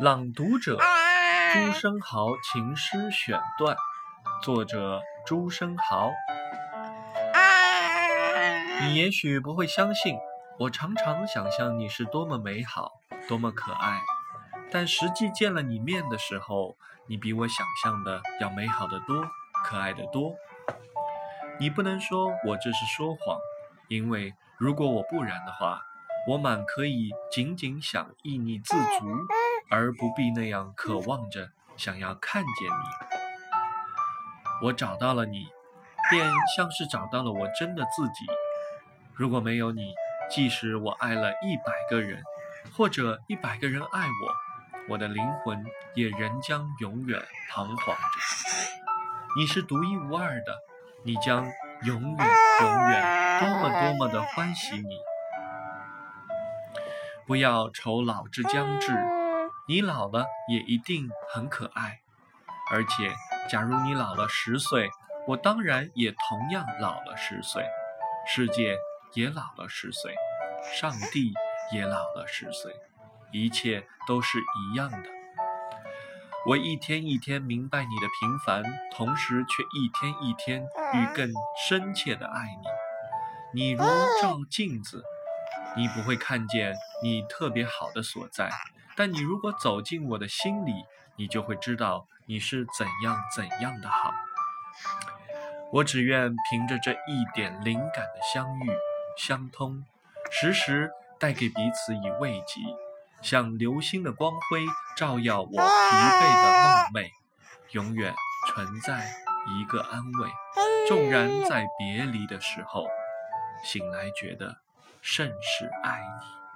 朗读者：朱生豪情诗选段，作者：朱生豪。你也许不会相信，我常常想象你是多么美好，多么可爱，但实际见了你面的时候，你比我想象的要美好的多，可爱的多。你不能说我这是说谎，因为如果我不然的话，我满可以仅仅想睥睨自足。而不必那样渴望着想要看见你。我找到了你，便像是找到了我真的自己。如果没有你，即使我爱了一百个人，或者一百个人爱我，我的灵魂也仍将永远彷徨着。你是独一无二的，你将永远永远多么多么的欢喜你。不要愁老之将至。你老了也一定很可爱，而且，假如你老了十岁，我当然也同样老了十岁，世界也老了十岁，上帝也老了十岁，一切都是一样的。我一天一天明白你的平凡，同时却一天一天愈更深切的爱你。你如照镜子，你不会看见你特别好的所在。但你如果走进我的心里，你就会知道你是怎样怎样的好。我只愿凭着这一点灵感的相遇、相通，时时带给彼此以慰藉，像流星的光辉照耀我疲惫的梦寐，永远存在一个安慰。纵然在别离的时候，醒来觉得甚是爱你。